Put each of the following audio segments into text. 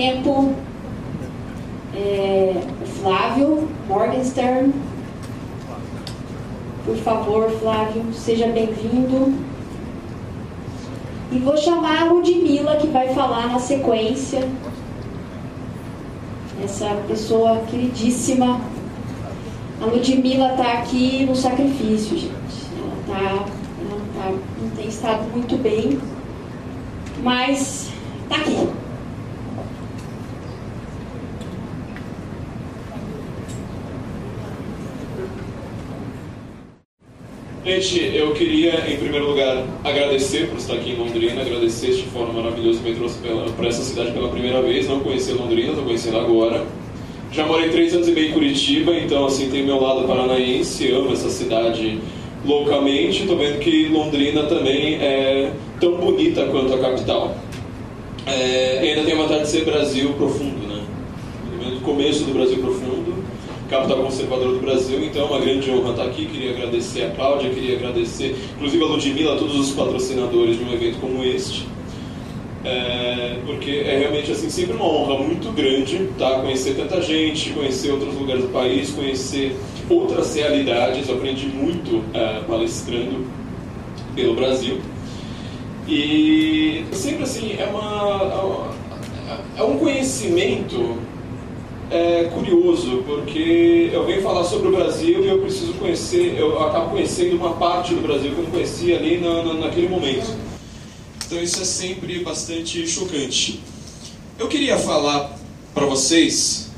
tempo é, Flávio Morgenstern. Por favor, Flávio, seja bem-vindo. E vou chamar a Ludmilla, que vai falar na sequência. Essa pessoa queridíssima. A Ludmilla está aqui no sacrifício, gente. Ela, tá, ela tá, não tem estado muito bem, mas está aqui. Gente, eu queria, em primeiro lugar, agradecer por estar aqui em Londrina, agradecer este fórum maravilhoso que me trouxe para essa cidade pela primeira vez. Não conhecia Londrina, estou conhecendo agora. Já morei três anos e meio em Curitiba, então, assim, tem meu lado paranaense, amo essa cidade loucamente. Estou vendo que Londrina também é tão bonita quanto a capital. É, ainda tem vontade de ser Brasil profundo, né? No começo do Brasil profundo capital conservadora do Brasil, então é uma grande honra estar aqui. Queria agradecer a Cláudia, queria agradecer, inclusive a Ludmilla, a todos os patrocinadores de um evento como este. É, porque é realmente assim sempre uma honra muito grande tá? conhecer tanta gente, conhecer outros lugares do país, conhecer outras realidades. Eu aprendi muito é, palestrando pelo Brasil. E sempre assim, é, uma, é um conhecimento é curioso, porque eu venho falar sobre o Brasil e eu preciso conhecer, eu acabo conhecendo uma parte do Brasil que eu não conhecia ali na, na, naquele momento. Então isso é sempre bastante chocante. Eu queria falar para vocês,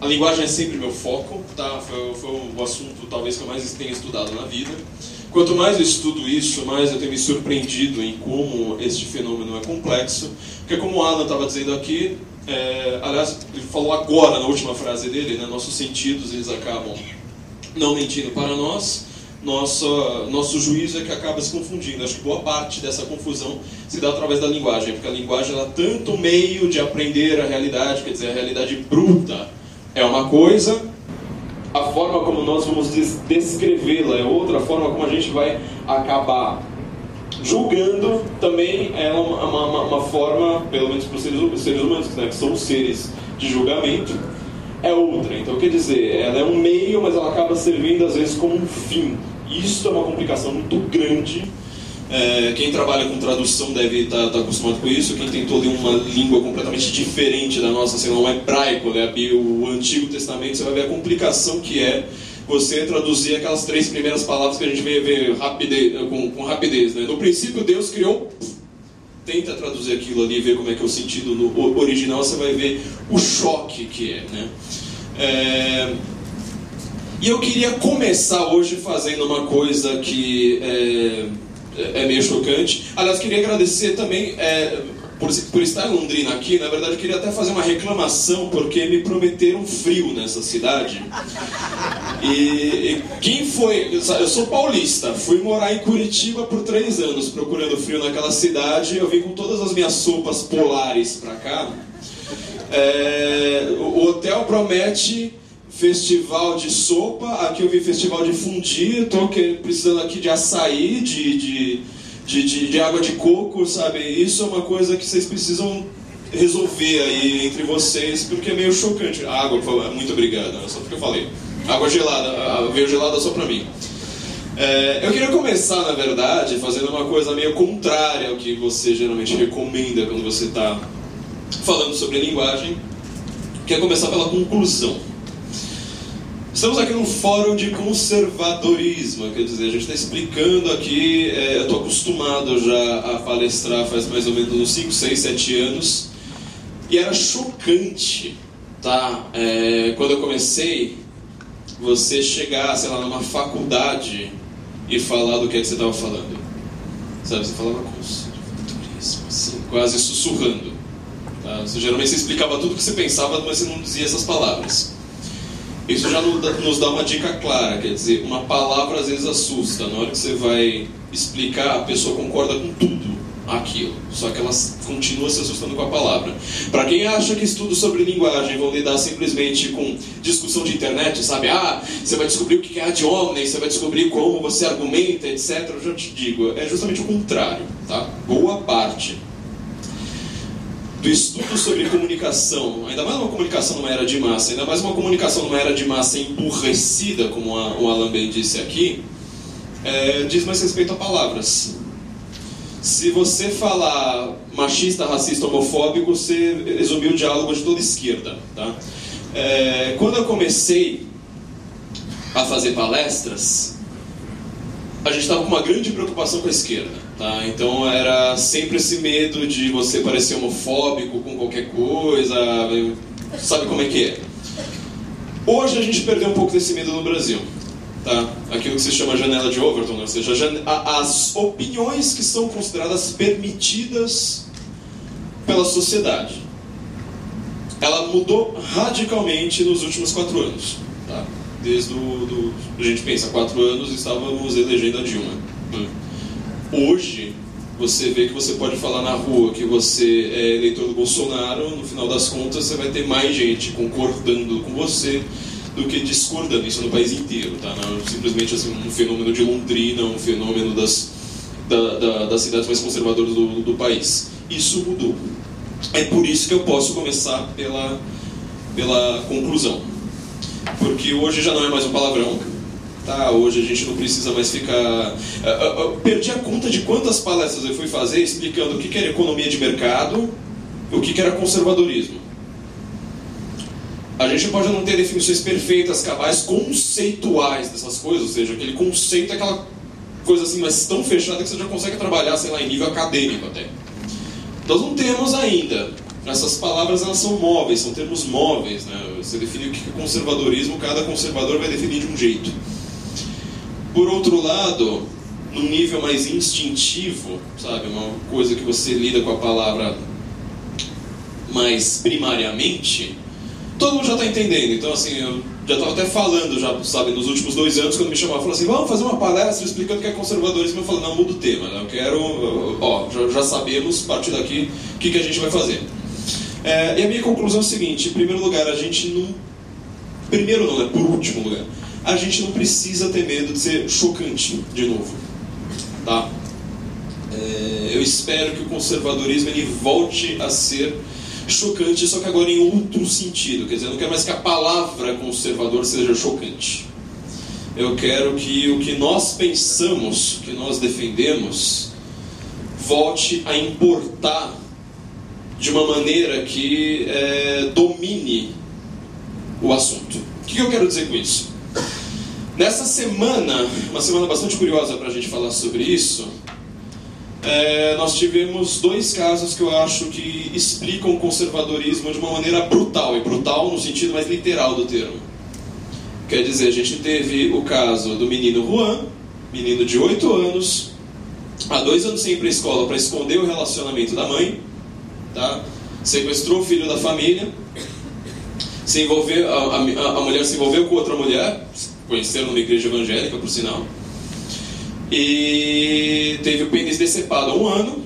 a linguagem é sempre meu foco, tá? Foi, foi o assunto talvez que eu mais tenha estudado na vida. Quanto mais eu estudo isso, mais eu tenho me surpreendido em como este fenômeno é complexo. Porque como o Alan estava dizendo aqui, é, aliás, ele falou agora na última frase dele, né, nossos sentidos eles acabam não mentindo para nós, nosso, nosso juízo é que acaba se confundindo. Acho que boa parte dessa confusão se dá através da linguagem, porque a linguagem ela é tanto meio de aprender a realidade, quer dizer, a realidade bruta é uma coisa, a forma como nós vamos descrevê-la é outra, a forma como a gente vai acabar julgando também é uma, uma, uma forma, pelo menos para os seres, seres humanos, né, que são seres de julgamento, é outra. Então, quer dizer, ela é um meio, mas ela acaba servindo às vezes como um fim. Isso é uma complicação muito grande. É, quem trabalha com tradução deve estar tá, tá acostumado com isso. Quem tentou ler uma língua completamente diferente da nossa, sei lá, um hebraico, né, o Antigo Testamento, você vai ver a complicação que é você traduzir aquelas três primeiras palavras que a gente vê, vê rapidez, com, com, rapidez. Né? No princípio, Deus criou. Tenta traduzir aquilo ali e ver como é que é o sentido no original, você vai ver o choque que é. Né? É... E eu queria começar hoje fazendo uma coisa que é, é meio chocante. Aliás, queria agradecer também. É, por, por, estar em Londrina aqui, na verdade eu queria até fazer uma reclamação, porque me prometeram frio nessa cidade. E, e, quem foi? Eu sou paulista, fui morar em Curitiba por três anos procurando frio naquela cidade. Eu vim com todas as minhas sopas polares pra cá. É, o hotel promete festival de sopa, aqui eu vi festival de fundir, estou precisando aqui de açaí, de, de de, de, de, água de coco, sabe? Isso é uma coisa que vocês precisam resolver aí entre vocês, porque é meio chocante. A água, muito obrigado, né? só porque eu falei. Água gelada, veio gelada só pra mim. É, eu queria começar, na verdade, fazendo uma coisa meio contrária ao que você geralmente recomenda quando você está falando sobre linguagem, que é começar pela conclusão. Estamos aqui num fórum de conservadorismo, quer dizer, a gente está explicando aqui, é, eu estou acostumado já a palestrar faz mais ou menos uns 5, 6, 7 anos, e era chocante, tá? É, quando eu comecei, você chegar, sei lá, numa faculdade e falar do que, é que você estava falando. Sabe, você falava conservadorismo, assim, quase sussurrando. Tá? Você, geralmente você explicava tudo o que você pensava, mas você não dizia essas palavras. Isso já nos dá uma dica clara, quer dizer, uma palavra às vezes assusta. Na hora que você vai explicar, a pessoa concorda com tudo aquilo, só que ela continua se assustando com a palavra. Para quem acha que estudos sobre linguagem vão lidar simplesmente com discussão de internet, sabe? Ah, você vai descobrir o que é ad hominem, você vai descobrir como você argumenta, etc. Eu já te digo, é justamente o contrário, tá? Boa parte do estudo sobre comunicação, ainda mais uma comunicação numa era de massa, ainda mais uma comunicação numa era de massa emburrecida, como o Alan bem disse aqui, é, diz mais respeito a palavras. Se você falar machista, racista, homofóbico, você resumiu o diálogo de toda esquerda. Tá? É, quando eu comecei a fazer palestras, a gente estava com uma grande preocupação com a esquerda. Tá? Então era sempre esse medo de você parecer homofóbico com qualquer coisa, sabe como é que é. Hoje a gente perdeu um pouco desse medo no Brasil. Tá? Aquilo que se chama janela de Overton, né? ou seja, as opiniões que são consideradas permitidas pela sociedade. Ela mudou radicalmente nos últimos quatro anos. Tá? Desde o, do, a gente pensa, quatro anos estávamos elegendo a Dilma. Né? Hoje, você vê que você pode falar na rua que você é eleitor do Bolsonaro, no final das contas você vai ter mais gente concordando com você do que discordando, isso no país inteiro, tá? Não é simplesmente assim, um fenômeno de Londrina, um fenômeno das, da, da, das cidades mais conservadoras do, do país. Isso mudou. É por isso que eu posso começar pela, pela conclusão. Porque hoje já não é mais um palavrão, tá? Hoje a gente não precisa mais ficar. Eu perdi a conta de quantas palestras eu fui fazer explicando o que era economia de mercado, o que era conservadorismo. A gente pode não ter definições perfeitas, cabais, conceituais dessas coisas, ou seja, aquele conceito é aquela coisa assim, mas tão fechada que você já consegue trabalhar, sei lá, em nível acadêmico até. Nós não temos ainda. Essas palavras elas são móveis, são termos móveis. Né? Você define o que é conservadorismo, cada conservador vai definir de um jeito. Por outro lado, num nível mais instintivo, sabe, uma coisa que você lida com a palavra mais primariamente, todo mundo já está entendendo. Então, assim, eu já estava até falando, já, sabe, nos últimos dois anos, quando me chamavam, falou assim, vamos fazer uma palestra explicando o que é conservadorismo. Eu falei, não, muda o tema, né? eu quero, ó, já, já sabemos, a partir daqui, o que, que a gente vai fazer. É, e a minha conclusão é a seguinte, em primeiro lugar, a gente não... Primeiro não, né? Por último lugar. A gente não precisa ter medo de ser chocante, de novo. Tá? É, eu espero que o conservadorismo ele volte a ser chocante, só que agora em outro sentido. Quer dizer, eu não quero mais que a palavra conservador seja chocante. Eu quero que o que nós pensamos, que nós defendemos, volte a importar de uma maneira que é, domine o assunto. O que eu quero dizer com isso? Nessa semana, uma semana bastante curiosa para a gente falar sobre isso, é, nós tivemos dois casos que eu acho que explicam o conservadorismo de uma maneira brutal, e brutal no sentido mais literal do termo. Quer dizer, a gente teve o caso do menino Juan, menino de 8 anos, há dois anos sem ir para a escola para esconder o relacionamento da mãe, tá? sequestrou o filho da família, se envolveu, a, a, a mulher se envolveu com outra mulher, conheceram numa igreja evangélica, por sinal, e teve o pênis decepado há um ano,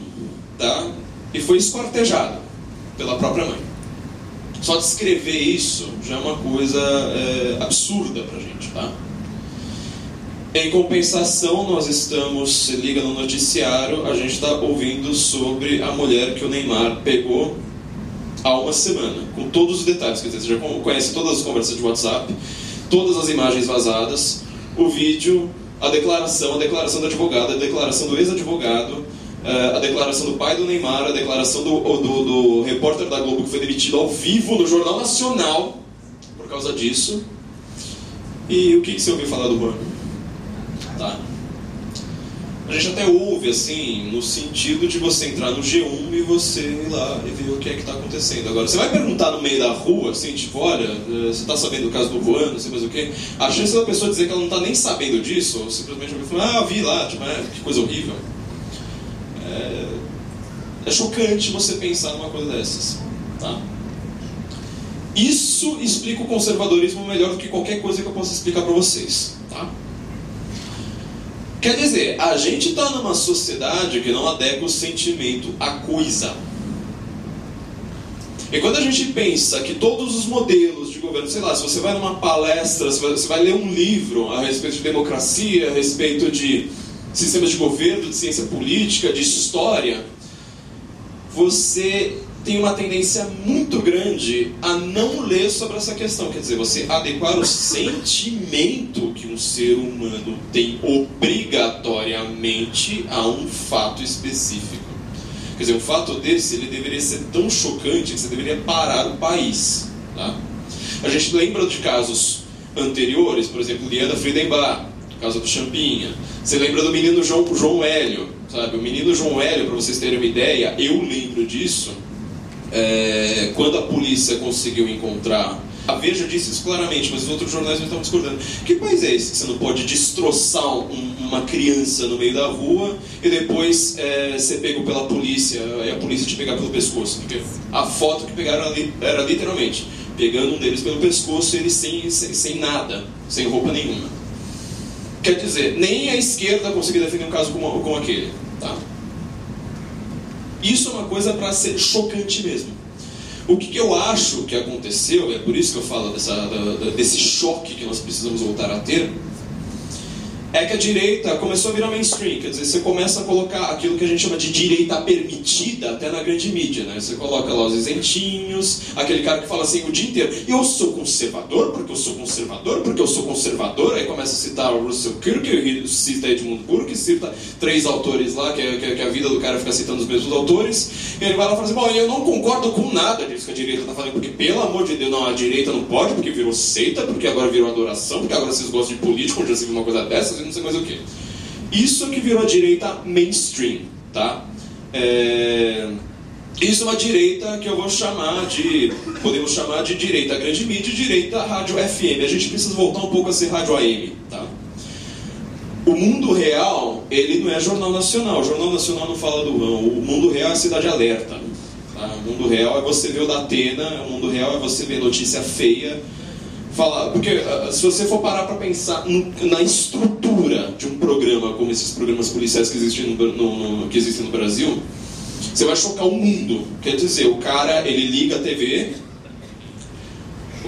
tá? E foi esquartejado pela própria mãe. Só descrever isso já é uma coisa é, absurda pra gente, tá? Em compensação, nós estamos, se liga no noticiário, a gente está ouvindo sobre a mulher que o Neymar pegou há uma semana, com todos os detalhes. Quer dizer, você já conhece todas as conversas de WhatsApp, todas as imagens vazadas, o vídeo, a declaração, a declaração do advogado, a declaração do ex-advogado, eh, a declaração do pai do Neymar, a declaração do, do, do repórter da Globo que foi demitido ao vivo no Jornal Nacional por causa disso. E o que, que você ouviu falar do banco? A gente até ouve assim, no sentido de você entrar no G1 e você ir lá e ver o que é que está acontecendo. Agora, você vai perguntar no meio da rua, assim, tipo, olha, eh, você está sabendo do caso do Juan, não sei mais o quê. A chance da pessoa dizer que ela não está nem sabendo disso, ou simplesmente falar, ah, vi lá, tipo, é, que coisa horrível. É, é chocante você pensar numa coisa dessas, tá? Isso explica o conservadorismo melhor do que qualquer coisa que eu possa explicar para vocês, tá? Quer dizer, a gente está numa sociedade que não adequa o sentimento à coisa. E quando a gente pensa que todos os modelos de governo, sei lá, se você vai numa palestra, você vai ler um livro a respeito de democracia, a respeito de sistemas de governo, de ciência política, de história, você tem uma tendência muito grande a não ler sobre essa questão. Quer dizer, você adequar o sentimento que um ser humano tem obrigatoriamente a um fato específico. Quer dizer, um fato desse ele deveria ser tão chocante que você deveria parar o país. Tá? A gente lembra de casos anteriores, por exemplo, Liana Friedenbach, caso do Champinha. Você lembra do menino João, João Hélio, sabe? O menino João Hélio, para vocês terem uma ideia, eu lembro disso é, quando a polícia conseguiu encontrar. A Veja disse isso claramente, mas os outros jornais não estão discordando. Que país é esse que você não pode destroçar um, uma criança no meio da rua e depois é, ser pego pela polícia e a polícia te pegar pelo pescoço? Porque a foto que pegaram ali era literalmente pegando um deles pelo pescoço e ele sem, sem, sem nada, sem roupa nenhuma. Quer dizer, nem a esquerda conseguiu defender um caso como, como aquele. Tá? Isso é uma coisa para ser chocante mesmo. O que, que, eu acho que aconteceu, é por isso que eu falo dessa, da, desse choque que nós precisamos voltar a ter, é que a direita começou a virar mainstream, quer dizer, você começa a colocar aquilo que a gente chama de direita permitida até na grande mídia, né? Você coloca lá os isentinhos, aquele cara que fala assim o dia inteiro, eu sou conservador porque eu sou conservador, porque eu sou conservador, aí começa a citar o Russell Kirk, cita Edmund Burke, cita três autores lá, que, que, que, a vida do cara fica citando os mesmos autores, e ele vai lá e fala assim, bom, eu não concordo com nada disso que a direita está falando, porque pelo amor de Deus, não, a direita não pode, porque virou seita, porque agora virou adoração, porque agora vocês gostam de político, já se viu uma coisa dessas, e não sei mais o que. Isso que virou a direita mainstream, tá? É... Isso é uma direita que eu vou chamar de, podemos chamar de direita grande mídia e direita rádio FM. A gente precisa voltar um pouco a ser rádio AM, tá? O mundo real, ele não é jornal nacional. O jornal nacional não fala do rão. O mundo real é cidade alerta. Tá? O mundo real é você ver o da Atena. O mundo real é você ver notícia feia falar, porque uh, se você for parar para pensar no, na estrutura de um programa como esses programas policiais que existem no, no, que existem no Brasil, você vai chocar o mundo. Quer dizer, o cara ele liga a TV,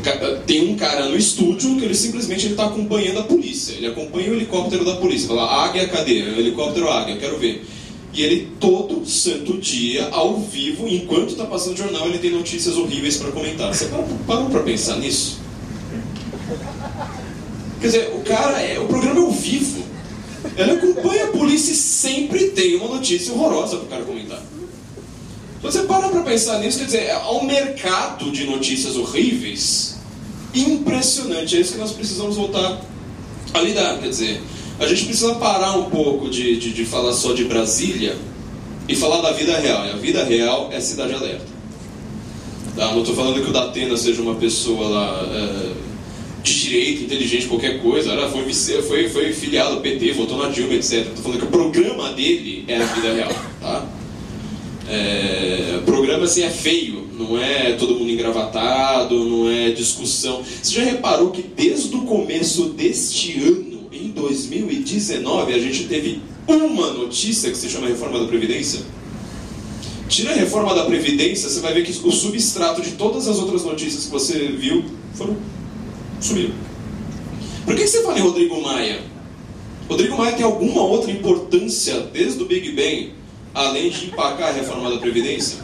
cara, tem um cara no estúdio que ele simplesmente está acompanhando a polícia. Ele acompanha o helicóptero da polícia. Fala, águia, cadê? Helicóptero águia, quero ver. E ele todo santo dia, ao vivo, enquanto está passando o jornal, ele tem notícias horríveis para comentar. Você parou para pensar nisso? Quer dizer, o cara, é, o programa é ao vivo. Ele acompanha a polícia e sempre tem uma notícia horrorosa para o cara comentar. Se você para para pensar nisso, quer dizer, há um mercado de notícias horríveis impressionante. É isso que nós precisamos voltar a lidar. Quer dizer, a gente precisa parar um pouco de, de, de falar só de Brasília e falar da vida real. E a vida real é Cidade Alerta. Tá? Não estou falando que o Datena seja uma pessoa lá. É, de direito, inteligente, qualquer coisa. Ela foi, foi, foi filiado ao PT, votou na Dilma, etc. Estou falando que o programa dele é a vida real. Tá? É, programa assim é feio, não é todo mundo engravatado, não é discussão. Você já reparou que desde o começo deste ano, em 2019, a gente teve uma notícia que se chama Reforma da Previdência? Tira a reforma da Previdência, você vai ver que o substrato de todas as outras notícias que você viu foram sumiram. Por que você fala em Rodrigo Maia? Rodrigo Maia tem alguma outra importância desde o Big Bang, além de empacar a reforma da Previdência?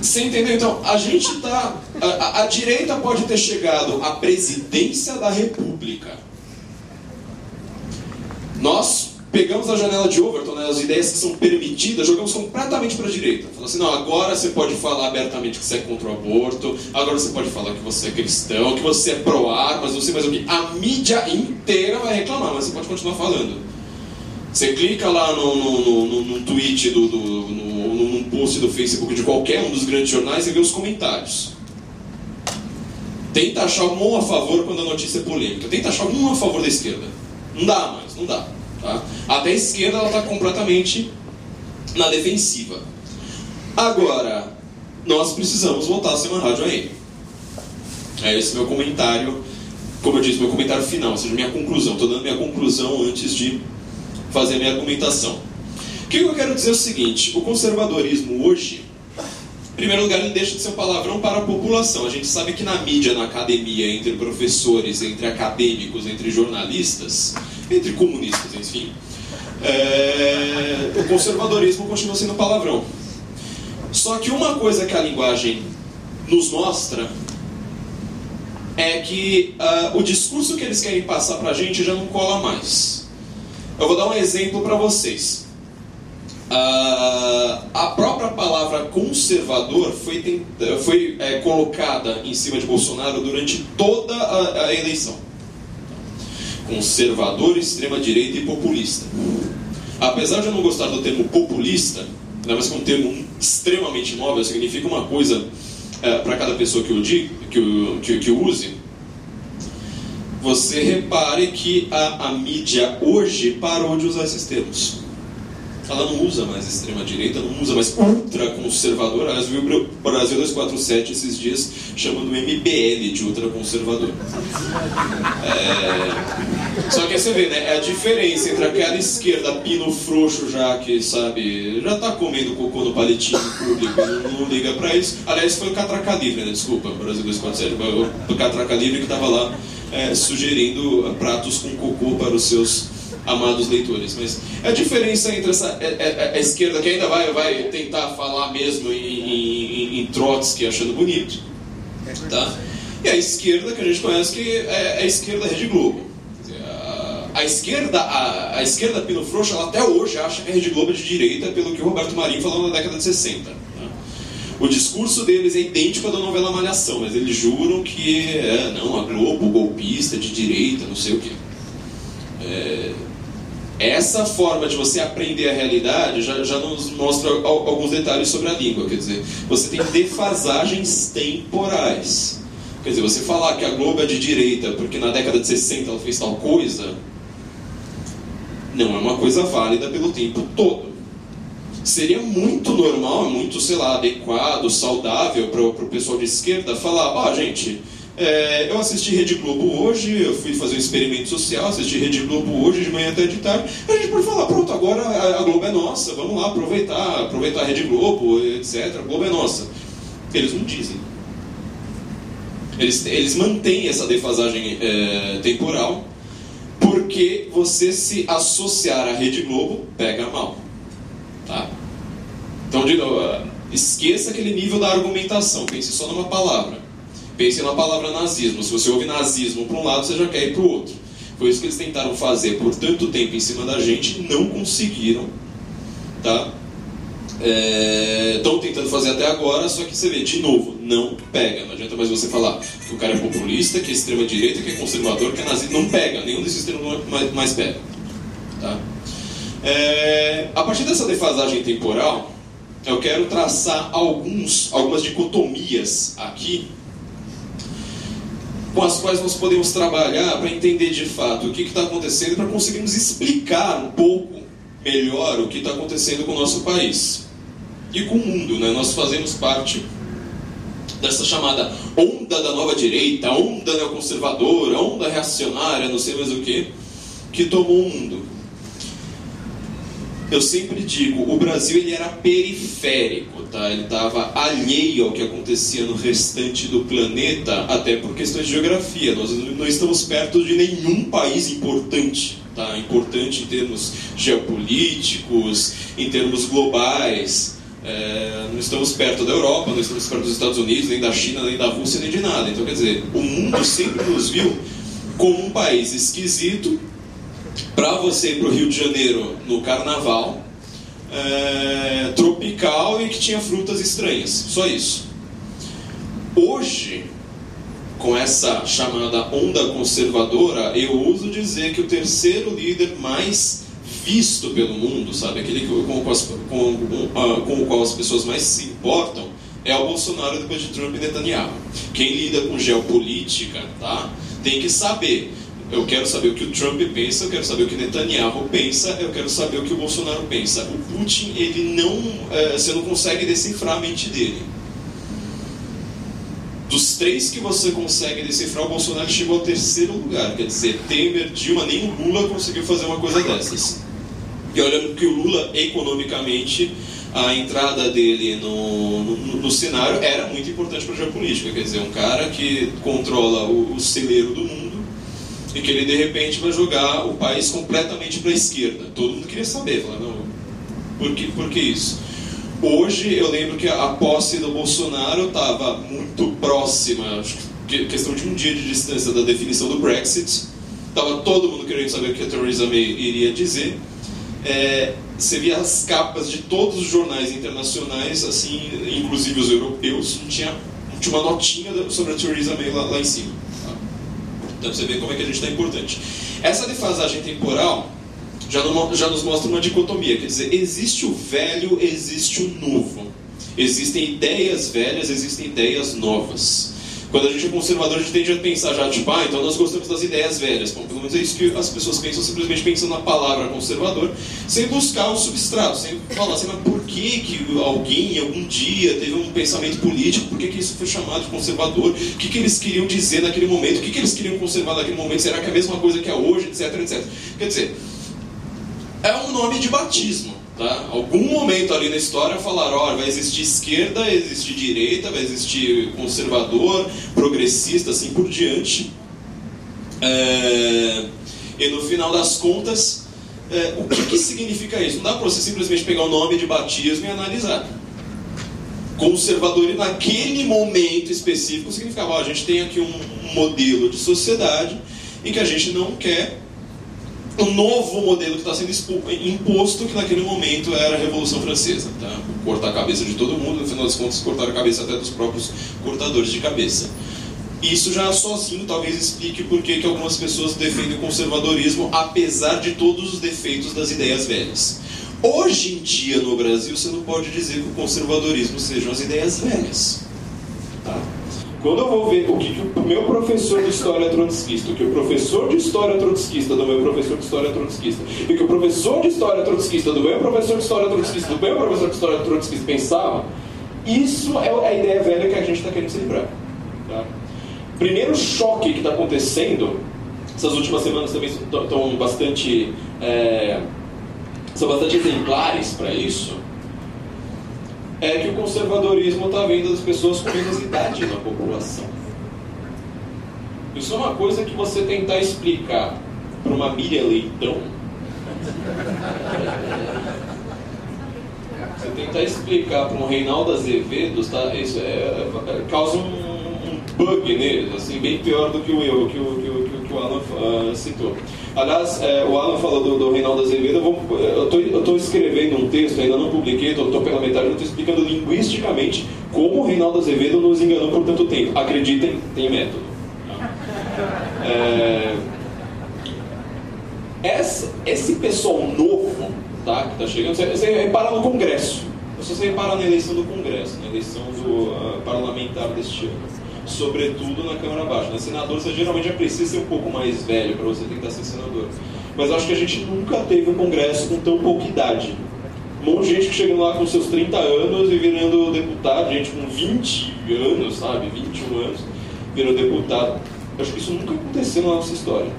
Você entendeu? Então, a gente está. A, a, direita pode ter chegado à presidência da República. Nós pegamos a janela de Overton, né, as ideias que são permitidas, jogamos completamente para a direita. Falando assim, não, agora você pode falar abertamente que você é contra o aborto, agora você pode falar que você é cristão, que você é pró-armas, não sei mais o que. A mídia inteira vai reclamar, mas você pode continuar falando. Você clica lá no, no, no, no tweet, do, do, no, num post do Facebook de qualquer um dos grandes jornais e vê os comentários. Tenta achar um a favor quando a notícia é polêmica. Tenta achar um a favor da esquerda. Não dá mais, não dá. Tá? Até a esquerda ela está completamente na defensiva. Agora, nós precisamos voltar a ser uma rádio AM. É esse meu comentário, como eu disse, meu comentário final, ou seja, minha conclusão. Estou dando minha conclusão antes de fazer minha argumentação. O que eu quero dizer é o seguinte: o conservadorismo hoje, em primeiro lugar, ele deixa de ser um palavrão para a população. A gente sabe que na mídia, na academia, entre professores, entre acadêmicos, entre jornalistas, entre comunistas, enfim, é, o conservadorismo continua sendo palavrão. Só que uma coisa que a linguagem nos mostra é que uh, o discurso que eles querem passar para a gente já não cola mais. Eu vou dar um exemplo para vocês. Uh, a própria palavra conservador foi, foi é, colocada em cima de Bolsonaro durante toda a, a eleição. Conservador, extrema-direita e populista. Apesar de eu não gostar do termo populista, né, mas que é um termo extremamente móvel, significa uma coisa é, para cada pessoa que o, diga, que, que, que use, você repare que a, a mídia hoje parou de usar esses termos. Ela não usa mais extrema-direita, não usa mais ultraconservador. Aliás, viu o Brasil 247 esses dias chamando o MBL de ultraconservador. É... Só que você vê, né? É a diferença entre aquela esquerda pino frouxo já que, sabe, já tá comendo cocô no palitinho público, não, não liga pra isso. Aliás, foi o Catraca Livre, né? Desculpa, Brasil 247. O Catraca Livre que tava lá é, sugerindo pratos com cocô para os seus amados leitores. Mas a diferença entre essa a, é, a, é, é, a esquerda, que ainda vai, vai tentar falar mesmo em, em, em Trotsky achando bonito, tá? e a esquerda que a gente conhece que é a esquerda Rede Globo. A esquerda, a, a esquerda Pino Frouxo, ela até hoje acha que a Rede Globo é de direita, pelo que o Roberto Marinho falou na década de 60. Tá? O discurso deles é idêntico ao da novela Malhação, mas eles juram que é, não, a Globo, golpista, de direita, não sei o quê. É, essa forma de você aprender a realidade já, já nos mostra alguns detalhes sobre a língua. Quer dizer, você tem defasagens temporais. Quer dizer, você falar que a Globo é de direita porque na década de 60 ela fez tal coisa, não é uma coisa válida pelo tempo todo. Seria muito normal, muito, sei lá, adequado, saudável para o pessoal de esquerda falar: ó, oh, gente, é, eu assisti Rede Globo hoje, eu fui fazer um experimento social, assisti Rede Globo hoje de manhã até de tarde. A gente pode falar, pronto, agora a Globo é nossa, vamos lá aproveitar, aproveitar a Rede Globo, etc. A Globo é nossa. Eles não dizem. Eles, eles mantêm essa defasagem é, temporal, porque você se associar à Rede Globo pega mal. Tá? Então, de novo, esqueça aquele nível da argumentação, pense só numa palavra. Pense na palavra nazismo. Se você ouve nazismo para um lado, você já quer ir para o outro. Foi isso que eles tentaram fazer por tanto tempo em cima da gente não conseguiram. Tá? Estão é, tentando fazer até agora, só que você vê, de novo, não pega. Não adianta mais você falar que o cara é populista, que é extrema-direita, que é conservador, que é nazista. Não pega, nenhum desses termos mais, mais pega. Tá? É, a partir dessa defasagem temporal, eu quero traçar alguns, algumas dicotomias aqui com as quais nós podemos trabalhar para entender de fato o que está acontecendo, para conseguirmos explicar um pouco melhor o que está acontecendo com o nosso país e com o mundo. Né? Nós fazemos parte dessa chamada onda da nova direita, onda neoconservadora, onda reacionária, não sei mais o que, que tomou o mundo. Eu sempre digo, o Brasil ele era periférico, tá? Ele estava alheio ao que acontecia no restante do planeta, até por questões de geografia. Nós não estamos perto de nenhum país importante, tá? Importante em termos geopolíticos, em termos globais. É, não estamos perto da Europa, não estamos perto dos Estados Unidos, nem da China, nem da Rússia, nem de nada. Então, quer dizer, o mundo sempre nos viu como um país esquisito para você ir para o Rio de Janeiro no carnaval, é, tropical e que tinha frutas estranhas. Só isso. Hoje, com essa chamada onda conservadora, eu uso dizer que o terceiro líder mais visto pelo mundo, sabe, aquele com, com, com, com o qual as pessoas mais se importam, é o Bolsonaro depois de Trump e Netanyahu. Quem lida com geopolítica, tá, tem que saber eu quero saber o que o Trump pensa, eu quero saber o que Netanyahu pensa, eu quero saber o que o Bolsonaro pensa. O Putin, ele não, é, você não consegue decifrar a mente dele. Dos três que você consegue decifrar, o Bolsonaro chegou ao terceiro lugar. Quer dizer, Temer, Dilma, nem o Lula conseguiu fazer uma coisa dessas. E olhando que o Lula, economicamente, a entrada dele no, no, no cenário era muito importante para a geopolítica. Quer dizer, um cara que controla o, o celeiro do mundo e que ele de repente vai jogar o país completamente para a esquerda. Todo mundo queria saber, não, por que, por que isso? Hoje eu lembro que a posse do Bolsonaro estava muito próxima, acho que questão de um dia de distância da definição do Brexit. Estava todo mundo querendo saber o que a Theresa May iria dizer. É, você via as capas de todos os jornais internacionais, assim, inclusive os europeus, tinha, tinha uma notinha sobre a Theresa May lá, lá em cima. Então você vê como é que a gente está importante. Essa defasagem temporal já, já nos mostra uma dicotomia, quer dizer, existe o velho, existe o novo. Existem ideias velhas, existem ideias novas. Quando a gente é conservador, a gente tende a pensar já, tipo, ah, então nós gostamos das ideias velhas. Bom, pelo menos é isso que as pessoas pensam, simplesmente pensando na palavra conservador, sem buscar o substrato, sem falar assim, mas por que, que alguém, algum dia, teve um pensamento político, por que, que isso foi chamado de conservador, o que, que eles queriam dizer naquele momento, o que, que eles queriam conservar naquele momento, será que é a mesma coisa que é hoje, etc, etc. Quer dizer, é um nome de batismo. Tá? Algum momento ali na história falaram, olha, vai existir esquerda, vai existir direita, vai existir conservador, progressista, assim por diante. É... E no final das contas, é... o que, que significa isso? Não dá para você simplesmente pegar o nome de batismo e analisar. Conservador naquele momento específico significava, ó, a gente tem aqui um modelo de sociedade em que a gente não quer o novo modelo que está sendo imposto, que naquele momento era a Revolução Francesa. Tá? Cortar a cabeça de todo mundo, no final das contas, cortar a cabeça até dos próprios cortadores de cabeça. Isso já sozinho talvez explique por que algumas pessoas defendem o conservadorismo, apesar de todos os defeitos das ideias velhas. Hoje em dia, no Brasil, você não pode dizer que o conservadorismo sejam as ideias velhas. Tá? Quando eu vou ver o que, que o meu professor de história trotskista, o que o professor de história trotskista do meu professor de história trotskista, e que o professor de história trotskista do meu professor de história trotskista do meu professor de história trotskista pensava, isso é a ideia velha que a gente está querendo se livrar. Tá? Primeiro choque que está acontecendo, essas últimas semanas também estão bastante. É, são bastante exemplares para isso é que o conservadorismo está vindo das pessoas com menos idade na população. Isso é uma coisa que você tentar explicar para uma Miriam Leitão. Você tentar explicar para um Reinaldo Azevedo, tá, isso é, é, causa um, um, bug neles, assim, bem pior do que o eu, que o, que o, que o Alan uh, citou. Aliás, é, o Alan falou do, do Reinaldo Azevedo, eu estou escrevendo um texto, ainda não publiquei, estou pela metade, eu estou explicando linguisticamente como o Reinaldo Azevedo nos enganou por tanto tempo. Acreditem, tem método. É, essa, esse pessoal novo tá, que está chegando, você, você repara no Congresso. Você repara na eleição do Congresso, na eleição do, uh, parlamentar deste ano sobretudo na Câmara Baixa. Na senador você geralmente já precisa ser um pouco mais velho para você tentar ser senador. Mas acho que a gente nunca teve um congresso com tão pouca idade. Um monte de gente que chega lá com seus 30 anos e virando deputado, gente com 20 anos, sabe, 21 anos, virando deputado. Acho que isso nunca aconteceu na nossa história.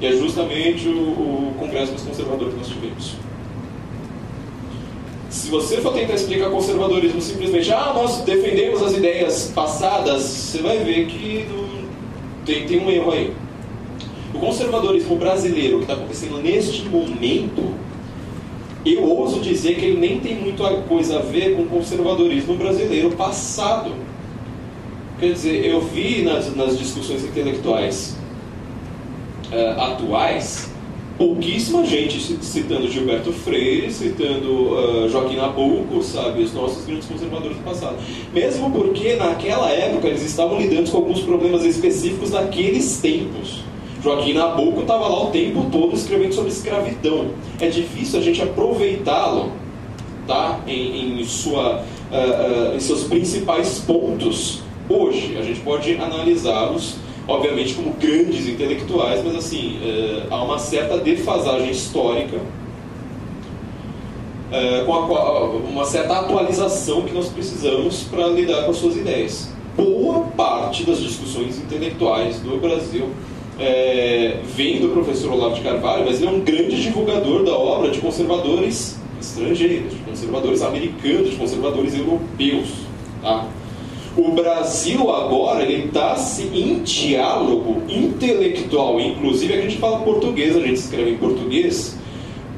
E é justamente o, o congresso mais conservador que nós tivemos. Se você for tentar explicar conservadorismo simplesmente, ah, nós defendemos as ideias passadas, você vai ver que tem, tem um erro aí. O conservadorismo brasileiro que está acontecendo neste momento, eu ouso dizer que ele nem tem muita coisa a ver com o conservadorismo brasileiro passado. Quer dizer, eu vi nas, nas discussões intelectuais uh, atuais pouquíssima gente citando Gilberto Freire, citando uh, Joaquim Nabuco, sabe, os nossos grandes conservadores do passado. Mesmo porque naquela época eles estavam lidando com alguns problemas específicos daqueles tempos. Joaquim Nabuco estava lá o tempo todo escrevendo sobre escravidão. É difícil a gente aproveitá-lo tá? em, em, sua, uh, uh, em seus principais pontos hoje. A gente pode analisá-los obviamente como grandes intelectuais, mas assim, é, há uma certa defasagem histórica é, com a, uma certa atualização que nós precisamos para lidar com as suas ideias. Boa parte das discussões intelectuais do Brasil é, vem do professor Olavo de Carvalho, mas ele é um grande divulgador da obra de conservadores estrangeiros, de conservadores americanos, de conservadores europeus. Tá? O Brasil agora ele está em diálogo intelectual, inclusive a gente fala português, a gente escreve em português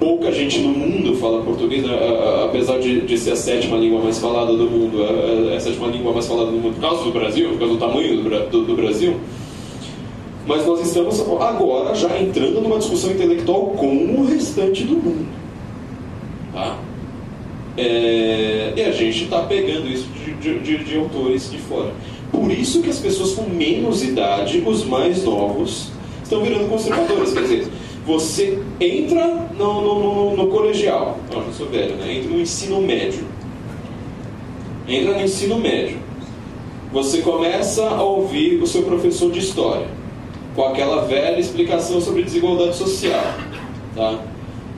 pouca gente no mundo fala português, né? apesar de, de, ser a sétima língua mais falada do mundo, a, a, sétima língua mais falada do mundo por causa do Brasil, por causa do tamanho do, do, do Brasil. Mas nós estamos agora já entrando numa discussão intelectual com o restante do mundo. Tá? É, e a gente está pegando isso de, de, de, autores de fora. Por isso que as pessoas com menos idade, os mais novos, estão virando conservadores. Quer dizer, você entra no, no, no, no colegial, já sou velho, né? entra no ensino médio. Entra no ensino médio. Você começa a ouvir o seu professor de história, com aquela velha explicação sobre desigualdade social. Tá?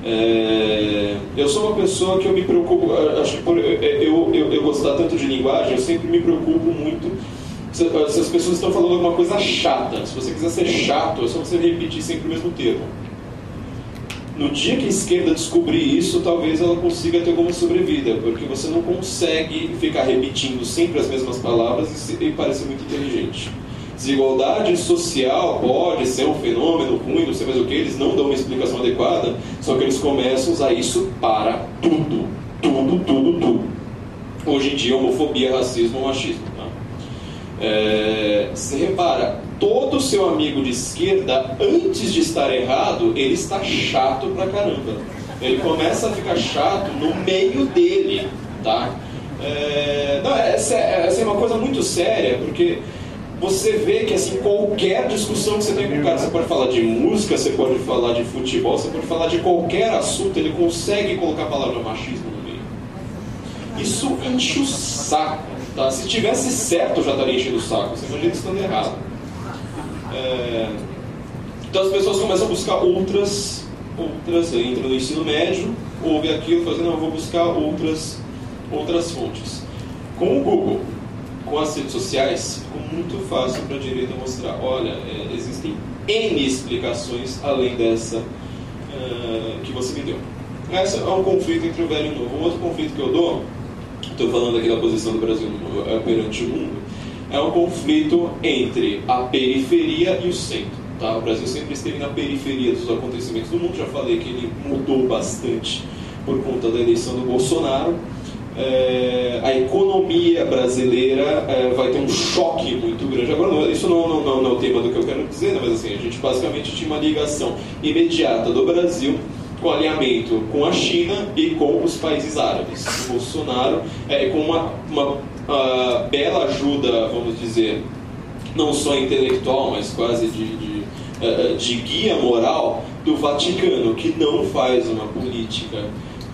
É, eu sou uma pessoa que eu me preocupo, acho que por eu, eu, eu gostar tanto de linguagem, eu sempre me preocupo muito se, se as pessoas estão falando alguma coisa chata. Se você quiser ser chato, é só você repetir sempre o mesmo termo. No dia que a esquerda descobrir isso, talvez ela consiga ter alguma sobrevida, porque você não consegue ficar repetindo sempre as mesmas palavras e, e parecer muito inteligente. Desigualdade social pode ser um fenômeno ruim, não sei mais o que, eles não dão uma explicação adequada, só que eles começam a usar isso para tudo. Tudo, tudo, tudo. Hoje em dia, homofobia, racismo, machismo. Tá? É, você repara, todo seu amigo de esquerda, antes de estar errado, ele está chato pra caramba. Ele começa a ficar chato no meio dele, tá? É, não, essa, é, essa é uma coisa muito séria, porque você vê que assim, qualquer discussão que você tem com o cara, você pode falar de música, você pode falar de futebol, você pode falar de qualquer assunto, ele consegue colocar a palavra machismo no meio. Isso enche o saco. Tá? Se tivesse certo, já estaria enchendo o saco. Você imagina estando errado. É... Então as pessoas começam a buscar outras, outras, entra no ensino médio, ouve aquilo, fazendo, não, eu vou buscar outras, outras fontes. Com o Google, com as redes sociais, muito fácil para a direita mostrar, olha, é, existem N explicações além dessa uh, que você me deu. Esse é um conflito entre o velho e o novo. Um outro conflito que eu dou, estou falando aqui da posição do Brasil é, perante o mundo, é um conflito entre a periferia e o centro. Tá? O Brasil sempre esteve na periferia dos acontecimentos do mundo, já falei que ele mudou bastante por conta da eleição do Bolsonaro é, a economia brasileira é, vai ter um choque muito grande. Agora, isso não, não, não, não, é o tema do que eu quero dizer, né? mas assim, a gente basicamente tinha uma ligação imediata do Brasil com alinhamento com a China e com os países árabes. O Bolsonaro, é, com uma, uma uh, bela ajuda, vamos dizer, não só intelectual, mas quase de, de, uh, de guia moral do Vaticano, que não faz uma política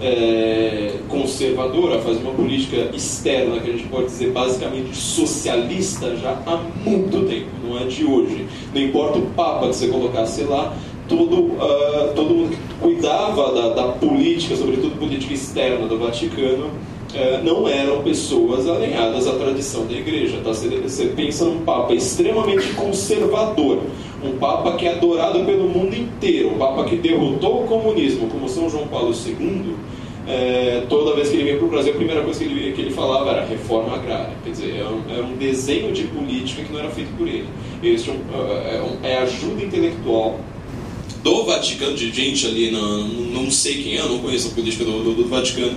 é, conservadora, faz uma política externa, que a gente pode dizer basicamente socialista, já há muito tempo, não é de hoje. Não importa o Papa que você colocasse lá, todo, uh, todo mundo que cuidava da, da, política, sobretudo política externa do Vaticano, uh, não eram pessoas alinhadas à tradição da igreja. Tá? Você, você pensa num Papa extremamente conservador, um Papa que é adorado pelo mundo um Papa que derrotou o comunismo, como São João Paulo II, é, toda vez que ele vinha para o Brasil, a primeira coisa que ele, que ele falava era reforma agrária. Quer dizer, era um, era um desenho de política que não era feito por ele. Tinham, é, é, é ajuda intelectual do Vaticano, de gente ali, não, não sei quem é, não conheço a política do, do, do Vaticano,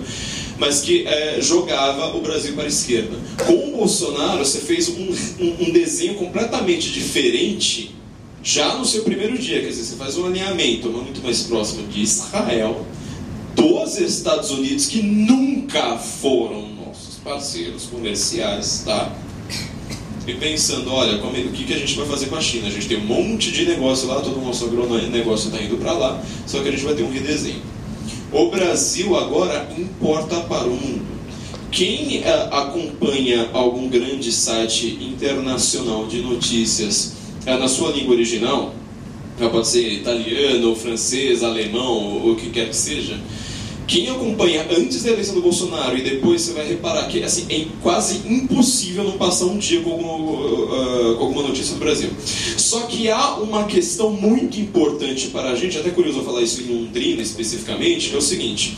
mas que é, jogava o Brasil para a esquerda. Com o Bolsonaro, você fez um, um, um desenho completamente diferente já no seu primeiro dia, quer dizer, você faz um alinhamento muito mais próximo de Israel, dos Estados Unidos, que nunca foram nossos parceiros comerciais, tá? E pensando, olha, como, o que, que a gente vai fazer com a China? A gente tem um monte de negócio lá, todo o nosso agronegócio está indo para lá, só que a gente vai ter um redesenho. O Brasil agora importa para o mundo. Quem uh, acompanha algum grande site internacional de notícias na sua língua original, pode ser italiano, francês, alemão, o que quer que seja, quem acompanha antes da eleição do Bolsonaro e depois você vai reparar que assim, é quase impossível não passar um dia com alguma, uh, com alguma notícia do Brasil. Só que há uma questão muito importante para a gente, até curioso falar isso em Londrina especificamente, é o seguinte.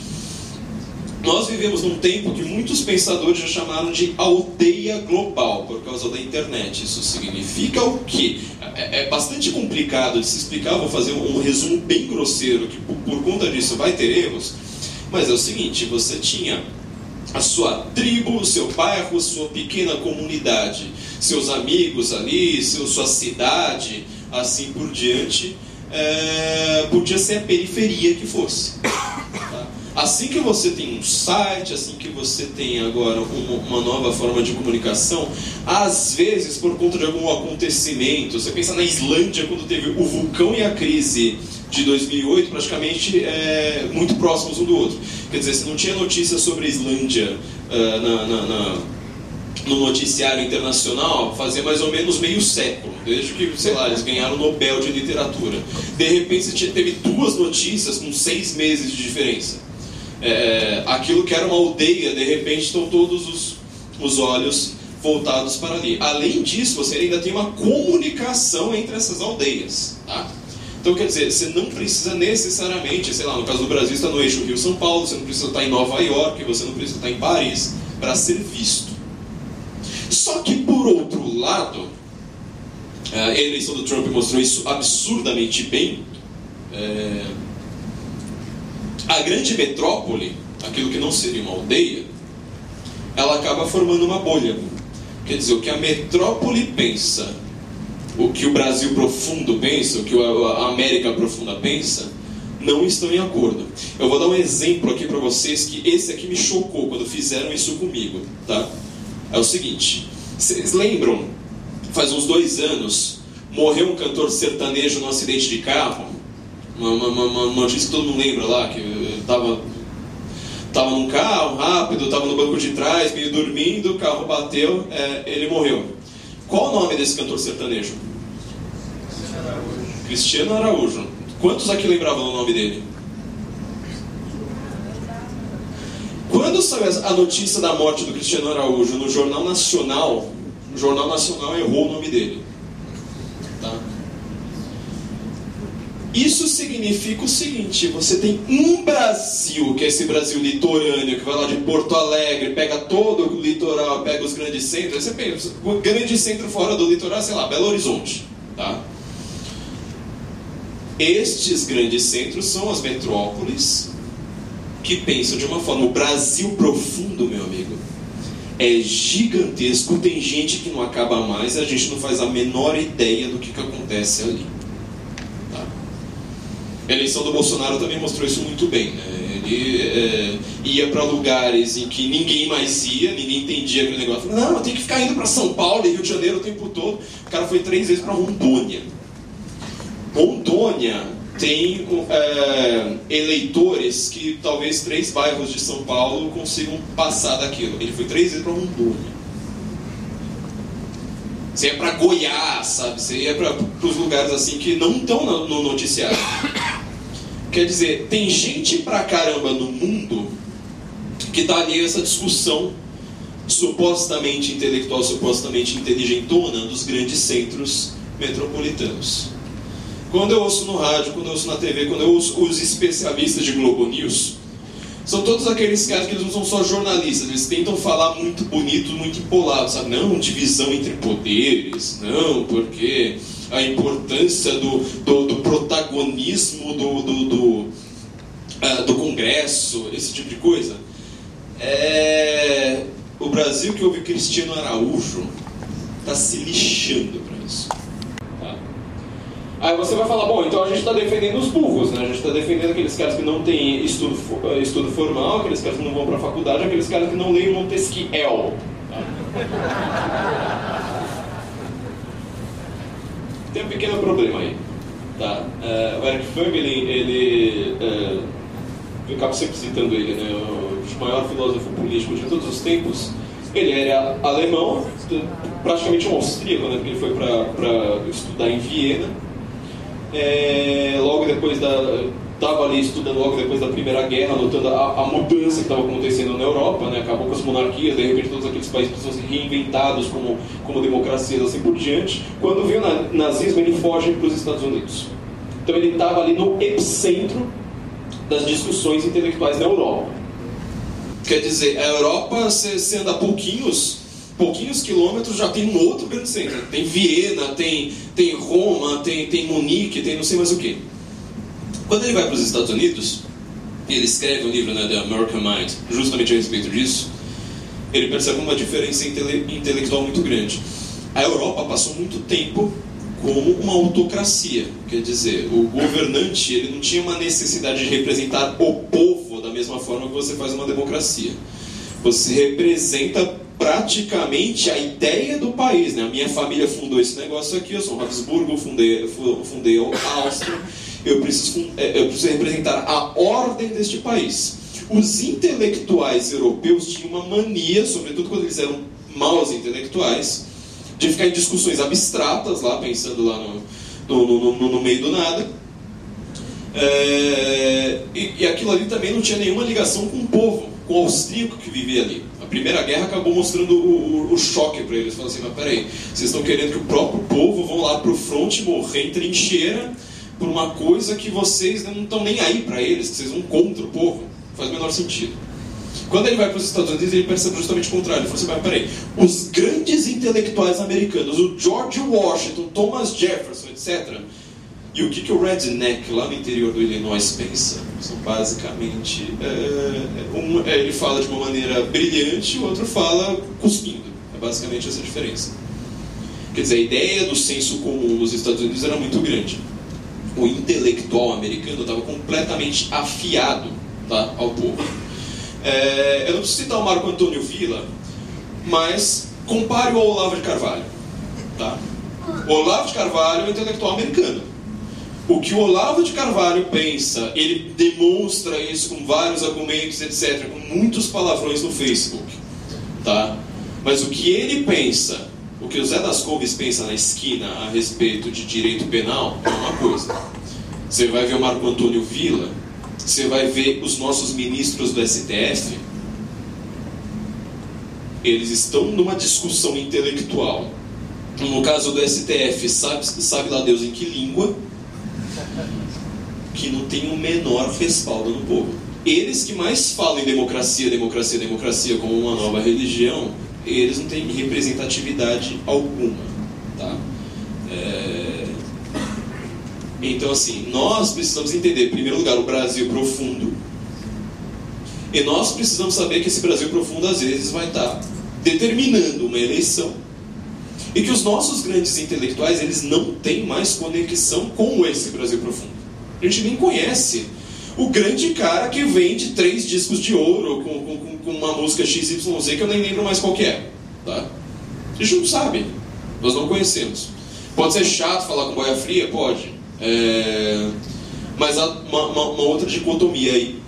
Nós vivemos num tempo que muitos pensadores já chamaram de aldeia global por causa da internet. Isso significa o quê? É, é bastante complicado de se explicar, vou fazer um, resumo bem grosseiro, que por, conta disso vai ter erros, mas é o seguinte: você tinha a sua tribo, o seu bairro, sua pequena comunidade, seus amigos ali, seu, sua cidade, assim por diante, é, podia ser a periferia que fosse. Assim que você tem um site, assim que você tem agora uma, nova forma de comunicação, às vezes por conta de algum acontecimento, você pensa na Islândia quando teve o vulcão e a crise de 2008, praticamente é, muito próximos um do outro. Quer dizer, você não tinha notícia sobre a Islândia uh, na, na, na, no noticiário internacional fazia mais ou menos meio século, desde que, sei lá, eles ganharam o Nobel de Literatura. De repente você teve duas notícias com seis meses de diferença é, aquilo que era uma aldeia, de repente estão todos os, os olhos voltados para ali. Além disso, você ainda tem uma comunicação entre essas aldeias. Tá? Então, quer dizer, você não precisa necessariamente, sei lá, no caso do Brasil, está no eixo Rio-São Paulo, você não precisa estar em Nova York, você não precisa estar em Paris para ser visto. Só que, por outro lado, a eleição do Trump mostrou isso absurdamente bem. É, a grande metrópole, aquilo que não seria uma aldeia, ela acaba formando uma bolha. Quer dizer, o que a metrópole pensa, o que o Brasil profundo pensa, o que a América profunda pensa, não estão em acordo. Eu vou dar um exemplo aqui para vocês que esse aqui me chocou quando fizeram isso comigo, tá? É o seguinte, vocês lembram? Faz uns dois anos morreu um cantor sertanejo num acidente de carro uma, uma, notícia que todo mundo lembra lá, que estava tava num carro rápido, estava no banco de trás, meio dormindo, o carro bateu, é, ele morreu. Qual o nome desse cantor sertanejo? Cristiano Araújo. Cristiano Araújo. Quantos aqui lembravam o nome dele? Quando saiu a notícia da morte do Cristiano Araújo no Jornal Nacional, o Jornal Nacional errou o nome dele. Isso significa o seguinte: você tem um Brasil, que é esse Brasil litorâneo, que vai lá de Porto Alegre, pega todo o litoral, pega os grandes centros. Você pensa, o grande centro fora do litoral, sei lá, Belo Horizonte. Tá? Estes grandes centros são as metrópoles que pensam de uma forma. O Brasil profundo, meu amigo, é gigantesco. Tem gente que não acaba mais, a gente não faz a menor ideia do que, que acontece ali. A eleição do Bolsonaro também mostrou isso muito bem. Né? Ele é, ia para lugares em que ninguém mais ia, ninguém entendia aquele negócio. Não, tem que ficar indo para São Paulo e Rio de Janeiro o tempo todo. O cara foi três vezes para Rondônia. Rondônia tem é, eleitores que talvez três bairros de São Paulo consigam passar daquilo. Ele foi três vezes para Rondônia. Você ia para Goiás, sabe? Você ia para os lugares assim que não estão no, no noticiário. Quer dizer, tem gente pra caramba no mundo que está ali essa discussão supostamente intelectual, supostamente inteligentona dos grandes centros metropolitanos. Quando eu ouço no rádio, quando eu ouço na TV, quando eu ouço os especialistas de Globo News, são todos aqueles caras que eles não são só jornalistas, eles tentam falar muito bonito, muito empolado, sabe? Não, divisão entre poderes, não, porque a importância do, do, do protagonismo do, do, do, uh, do, Congresso, esse tipo de coisa. É, o Brasil que houve Cristiano Araújo está se lixando para isso. Aí você vai falar, bom, então a gente está defendendo os burros, né? a gente está defendendo aqueles caras que não têm estudo, estudo formal, aqueles caras que não vão para a faculdade, aqueles caras que não leem Montesquiel. Tá? tem um pequeno problema aí. Tá? Uh, o Eric Fromm, ele, uh, eu acabo sempre citando ele, né? o maior filósofo político de todos os tempos. Ele era alemão, praticamente um austríaco, né? porque ele foi para estudar em Viena. É, logo depois da, estava ali estudando logo depois da Primeira Guerra, notando a, a mudança que estava acontecendo na Europa, né? acabou com as monarquias, de repente todos aqueles países precisam ser reinventados como, como democracias assim por diante. Quando viu o nazismo, ele foge para os Estados Unidos. Então ele estava ali no epicentro das discussões intelectuais na Europa. Quer dizer, a Europa, você anda pouquinhos, pouquinhos quilômetros, já tem um outro grande centro. Tem Viena, tem, tem Roma, tem, tem Munique, tem não sei mais o que. Quando ele vai para os Estados Unidos, ele escreve um livro, né, The American Mind, justamente a respeito disso, ele percebe uma diferença intele intelectual muito grande. A Europa passou muito tempo como uma autocracia, quer dizer, o governante ele não tinha uma necessidade de representar o povo da mesma forma que você faz uma democracia. Você representa praticamente a ideia do país. Né? A minha família fundou esse negócio aqui, eu sou Habsburgo, fundei, fundei a Áustria, eu preciso, é, eu preciso representar a ordem deste país. Os intelectuais europeus tinham uma mania, sobretudo quando eles eram maus intelectuais, de ficar em discussões abstratas lá, pensando lá no, no, no, no meio do nada. É, e, e, aquilo ali também não tinha nenhuma ligação com o povo, com o austríaco que vivia ali. A Primeira Guerra acabou mostrando o, o, o choque para eles. Falaram assim, mas peraí, vocês estão querendo que o próprio povo vão lá para o fronte morrer em trincheira por uma coisa que vocês não estão nem aí para eles, que vocês vão contra o povo. Faz o menor sentido. Quando ele vai para os Estados Unidos, ele percebe justamente o contrário. Ele falou assim, peraí, os grandes intelectuais americanos, o George Washington, Thomas Jefferson, etc., e o que, que o redneck lá no interior do Illinois pensa? São basicamente. É, um, é, ele fala de uma maneira brilhante, o outro fala cuspindo. É basicamente essa diferença. Quer dizer, a ideia do senso comum nos Estados Unidos era muito grande. O intelectual americano estava completamente afiado tá, ao povo. É, eu não preciso citar o Marco Antônio Villa, mas compare o Olavo de Carvalho. Tá? O Olavo de Carvalho é um intelectual americano. O que o Olavo de Carvalho pensa, ele demonstra isso com vários argumentos, etc., com muitos palavrões no Facebook. Tá? Mas o que ele pensa, o que o Zé das Couves pensa na esquina a respeito de direito penal, é uma coisa. Você vai ver o Marco Antônio Villa, você vai ver os nossos ministros do STF, eles estão numa discussão intelectual. No caso do STF, sabe, sabe lá Deus em que língua, que não tem o menor respaldo no povo. Eles que mais falam em democracia, democracia, democracia como uma nova religião, eles não têm representatividade alguma. Tá? É então, assim, nós precisamos entender, em primeiro lugar, o Brasil profundo. E nós precisamos saber que esse Brasil profundo, às vezes, vai estar determinando uma eleição. E que os nossos grandes intelectuais, eles não têm mais conexão com esse Brasil profundo. A gente nem conhece o grande cara que vende três discos de ouro com, com, com uma música XYZ que eu nem lembro mais qual é. Tá? A gente não sabe. Nós não conhecemos. Pode ser chato falar com boia fria? Pode. É, mas há uma, uma, uma, outra dicotomia aí,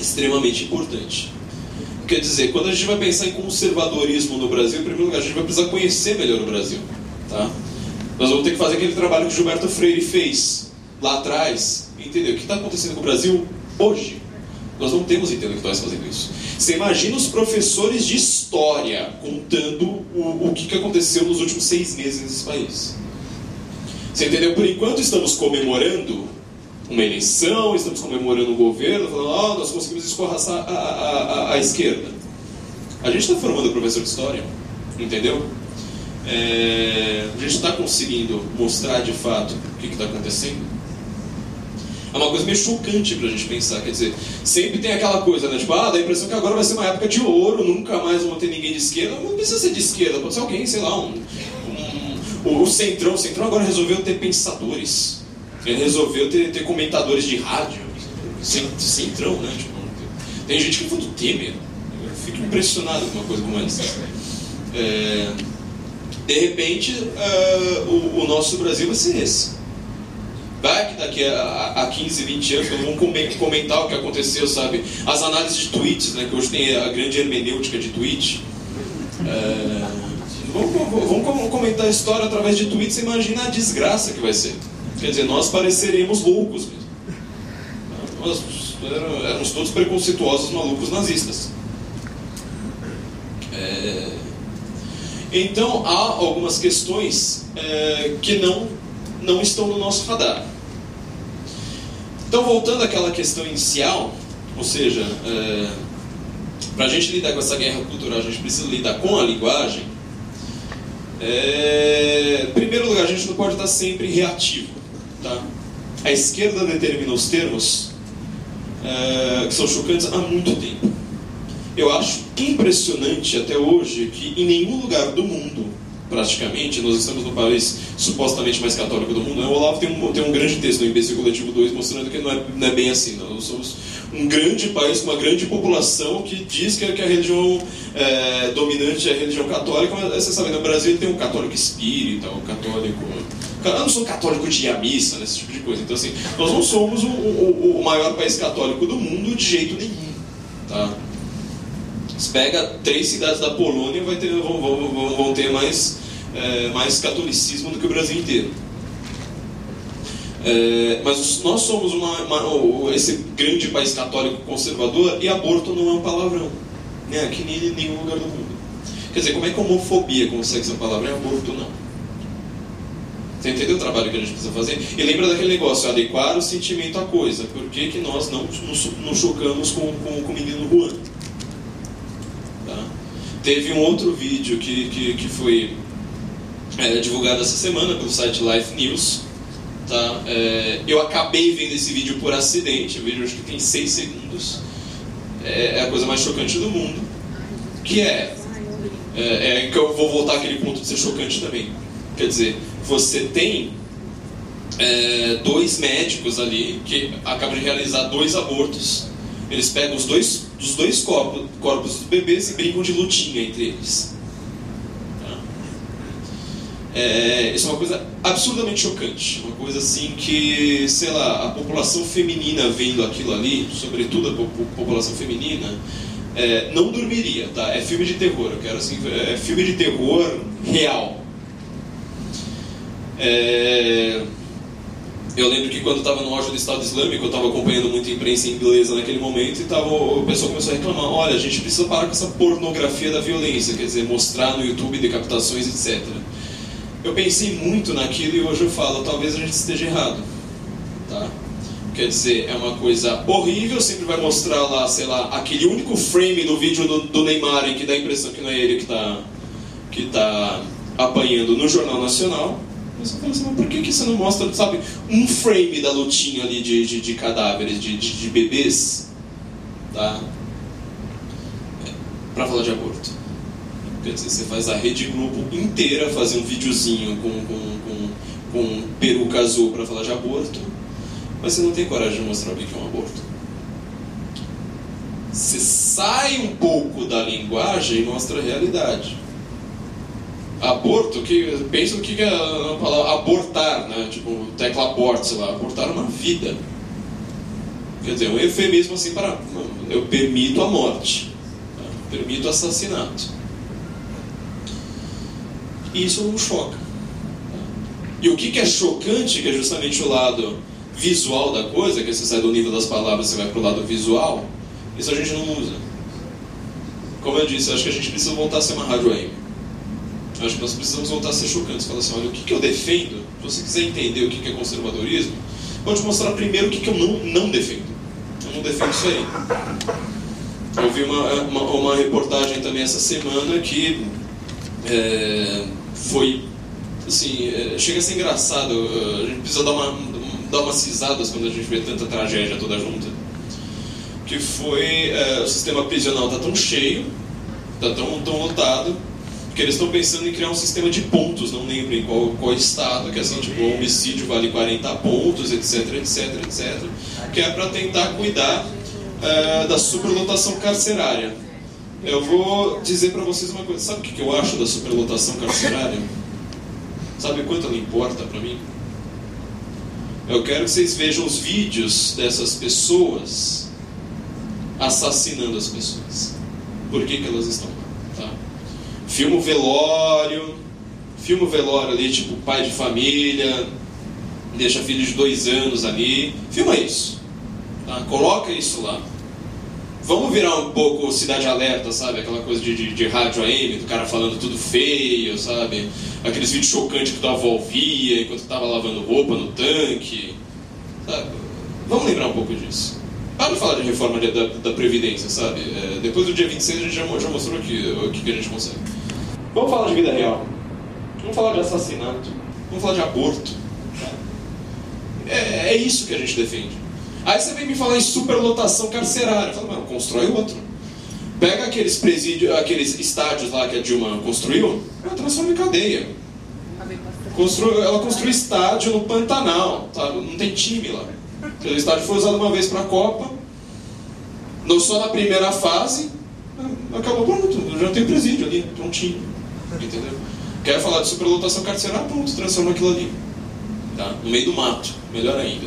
extremamente importante. Quer dizer, quando a gente vai pensar em conservadorismo no Brasil, em primeiro lugar, a gente vai precisar conhecer melhor o Brasil. Tá? Nós vamos ter que fazer aquele trabalho que Gilberto Freire fez lá atrás, entendeu? O que está acontecendo com o Brasil hoje? Nós não temos intelectuais fazendo isso. Você imagina os professores de história contando o, o que, que aconteceu nos últimos seis meses nesse país. Você entendeu? Por enquanto estamos comemorando uma eleição, estamos comemorando um governo, falando, oh, nós conseguimos escorraçar a, a, a, a esquerda. A gente está formando professor de história, entendeu? É, a gente está conseguindo mostrar de fato o que está acontecendo. É uma coisa meio chocante para a gente pensar, quer dizer, sempre tem aquela coisa, né? Tipo, ah, dá a impressão que agora vai ser uma época de ouro, nunca mais vão ter ninguém de esquerda. Não precisa ser de esquerda, pode ser alguém, sei lá, um, o Centrão, o Centrão agora resolveu ter pensadores. Ele resolveu ter, ter comentadores de rádio. Centrão, né? Tipo, tem gente que foi do Temer. Eu fico impressionado com uma coisa como essa. É, de repente, uh, o, o, nosso Brasil vai ser esse. Vai que daqui a, a 15, 20 anos vamos comentar o que aconteceu, sabe? As análises de tweets, né? Que hoje tem a grande hermenêutica de tweet. Uh, Vamos, vamos comentar a história através de tweets, imagina a desgraça que vai ser. Quer dizer, nós pareceremos loucos mesmo. Nós éramos todos preconceituosos, malucos nazistas. É... Então, há algumas questões é, que não, não estão no nosso radar. Então, voltando àquela questão inicial, ou seja, é, para a gente lidar com essa guerra cultural, a gente precisa lidar com a linguagem. É... Em primeiro lugar, a gente não pode estar sempre reativo. Tá? A esquerda determina os termos é... que são chocantes há muito tempo. Eu acho impressionante até hoje que em nenhum lugar do mundo praticamente, nós estamos no país supostamente mais católico do mundo. Né? O Olavo tem um, tem um grande texto no Imbecil Coletivo 2 mostrando que não é, não é bem assim. Não. Nós somos um grande país com uma grande população que diz que, a religião é, dominante é a religião católica, mas você sabe, no Brasil tem um católico espírita, um católico. Eu não sou católico de ir à missa, né, esse tipo de coisa. Então, assim, nós não somos o, o, o maior país católico do mundo de jeito nenhum. Tá? Você pega três cidades da Polônia vai ter, vão, vão, vão ter mais, é, mais catolicismo do que o Brasil inteiro. É, mas nós somos uma, uma, esse grande país católico conservador e aborto não é um palavrão. Né? Aqui em nenhum lugar do mundo. Quer dizer, como é que homofobia consegue ser um palavrão e aborto não? Você entendeu o trabalho que a gente precisa fazer? E lembra daquele negócio, adequar o sentimento à coisa. Por que, que nós não nos, chocamos com, com, com o menino Juan? Teve um outro vídeo que, que, que foi é, divulgado essa semana pelo site Life News. Tá? É, eu acabei vendo esse vídeo por acidente, o vídeo acho que tem 6 segundos. É, é, a coisa mais chocante do mundo. Que é, é, é que eu vou voltar àquele ponto de ser chocante também. Quer dizer, você tem é, dois médicos ali que acabam de realizar dois abortos. Eles pegam os dois dos dois corpos, corpos dos bebês e brincam de lutinha entre eles. Tá? É, isso é uma coisa absurdamente chocante. Uma coisa assim que, sei lá, a população feminina vendo aquilo ali, sobretudo a população feminina, é, não dormiria, tá? É filme de terror, eu quero assim, é filme de terror real. É, eu lembro que quando estava no auge do Estado Islâmico, eu estava acompanhando muita imprensa inglesa naquele momento e tava, o pessoal começou a reclamar: olha, a gente precisa parar com essa pornografia da violência, quer dizer, mostrar no YouTube decapitações, etc. Eu pensei muito naquilo e hoje eu falo: talvez a gente esteja errado. Tá? Quer dizer, é uma coisa horrível, sempre vai mostrar lá, sei lá, aquele único frame do vídeo do, do Neymar em que dá a impressão que não é ele que está que tá apanhando no Jornal Nacional fala assim, mas por que, que você não mostra, sabe, um frame da lutinha ali de, de, de cadáveres, de, de, de, bebês, tá? Pra falar de aborto. Quer dizer, você faz a Rede Globo inteira fazer um videozinho com, com, com, com peruca azul pra falar de aborto, mas você não tem coragem de mostrar o que é um aborto. Você sai um pouco da linguagem e mostra a realidade aborto, que pensa no que é a palavra abortar, né? Tipo, tecla abort, sei lá, abortar uma vida. Quer dizer, um eufemismo assim para eu permito a morte, né? permito o assassinato. E isso não choca. E o que é chocante, que é justamente o lado visual da coisa, que você sai do nível das palavras e vai para o lado visual, isso a gente não usa. Como eu disse, acho que a gente precisa voltar a ser uma rádio. Acho que nós precisamos voltar a ser chocantes. Falar assim, olha, o que, que eu defendo? Se você quiser entender o que, que é conservadorismo, vou te mostrar primeiro o que, que eu não, não defendo. Eu não defendo isso aí. Eu vi uma, uma, uma reportagem também essa semana que é, foi, assim, é, chega a ser engraçado. A gente precisa dar, uma, dar umas risadas quando a gente vê tanta tragédia toda junta. Que foi, é, o sistema prisional está tão cheio, está tão, tão lotado, porque eles estão pensando em criar um sistema de pontos, não lembro em qual, qual estado, que é assim, tipo, homicídio vale 40 pontos, etc, etc, etc, que é para tentar cuidar uh, da superlotação carcerária. Eu vou dizer para vocês uma coisa, sabe o que eu acho da superlotação carcerária? Sabe quanto ela importa para mim? Eu quero que vocês vejam os vídeos dessas pessoas assassinando as pessoas. Por que, que elas estão? Filma o velório, filma o velório ali, tipo pai de família, deixa filho de dois anos ali, filma isso, tá? coloca isso lá. Vamos virar um pouco Cidade Alerta, sabe? Aquela coisa de, de, de rádio AM, do cara falando tudo feio, sabe? Aqueles vídeos chocantes que tua avó via enquanto tava lavando roupa no tanque. Sabe? Vamos lembrar um pouco disso. para de falar de reforma da, da, Previdência, sabe? É, depois do dia 26 a gente já, já mostrou aqui o que a gente consegue. Vamos falar de vida real. Vamos falar de assassinato. Vamos falar de aborto. É, é isso que a gente defende. Aí você vem me falar em superlotação carcerária. Fala, mano, constrói outro. Pega aqueles presídios, aqueles estádios lá que a Dilma construiu, ela transforma em cadeia. Ela construiu estádio no Pantanal, tá? não tem time lá. O estádio foi usado uma vez para a Copa, não só na primeira fase, acabou pronto, já tem presídio ali, prontinho. Entendeu? Quer falar de superlotação carcerária? Pronto, transforma aquilo ali. Tá? No meio do mato, melhor ainda.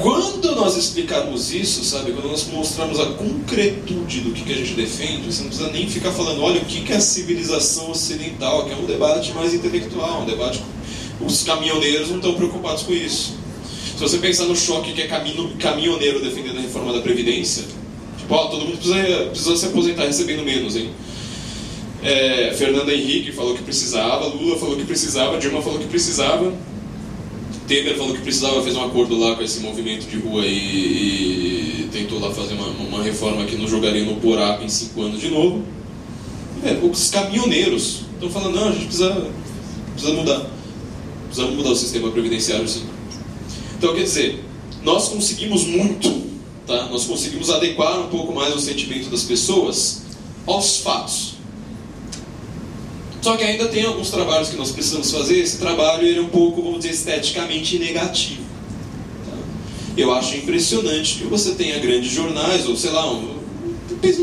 Quando nós explicarmos isso, sabe, quando nós mostrarmos a concretude do que, que a gente defende, você não precisa nem ficar falando, olha, o que, que é a civilização ocidental, que é um debate mais intelectual, um debate. Os caminhoneiros não estão preocupados com isso. Se você pensar no choque que é caminhoneiro defendendo a reforma da Previdência, tipo, ó, todo mundo precisa, precisa se aposentar recebendo menos, hein? É, Fernando Henrique falou que precisava, Lula falou que precisava, Dilma falou que precisava. Temer falou que precisava fazer um acordo lá com esse movimento de rua e, e tentou lá fazer uma, uma, reforma que não jogaria no buraco em cinco anos de novo. É, os caminhoneiros estão falando, não, a gente precisa, precisa mudar. Precisamos mudar o sistema previdenciário, sim. Então, quer dizer, nós conseguimos muito, tá? nós conseguimos adequar um pouco mais o sentimento das pessoas aos fatos. Só que ainda tem alguns trabalhos que nós precisamos fazer. Esse trabalho ele é um pouco, vamos dizer, esteticamente negativo. Eu acho impressionante que você tenha grandes jornais, ou sei lá, um,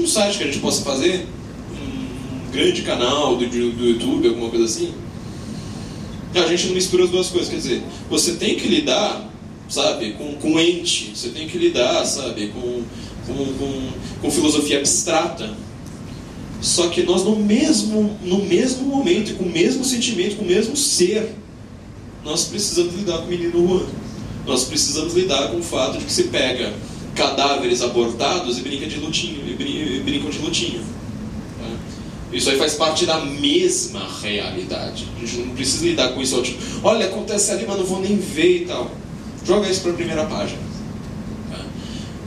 site que a gente possa fazer, um grande canal do, do YouTube, alguma coisa assim. A gente não mistura as duas coisas, quer dizer, você tem que lidar, sabe, com, com ente, você tem que lidar, sabe, com, com, com, com filosofia abstrata só que nós no mesmo, no mesmo momento, com o mesmo sentimento, com o mesmo ser, nós precisamos lidar com o menino Juan. Nós precisamos lidar com o fato de que se pega cadáveres abortados e brinca de lutinho, e brincam de lutinho. Tá? Isso aí faz parte da mesma realidade. A gente não precisa lidar com isso. Tipo, olha, acontece ali, mas não vou nem ver e tal. Joga isso para a primeira página.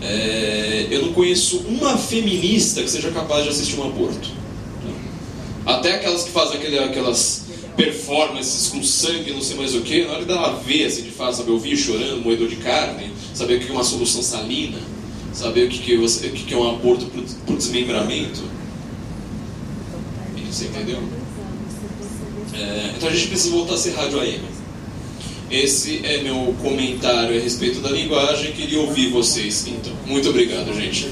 É, eu não conheço uma feminista que seja capaz de assistir um aborto. Até aquelas que fazem aquele, aquelas performances com sangue, não sei mais o que, na hora dela ver, assim, de fato, saber ouvir chorando, moedor de carne, saber o que é uma solução salina, saber o que, que, você, o que é um aborto por desmembramento. Você entendeu? É, então a gente precisa voltar a ser rádio AM. Esse é meu comentário a respeito da linguagem. Queria ouvir vocês. Então, muito obrigado, gente.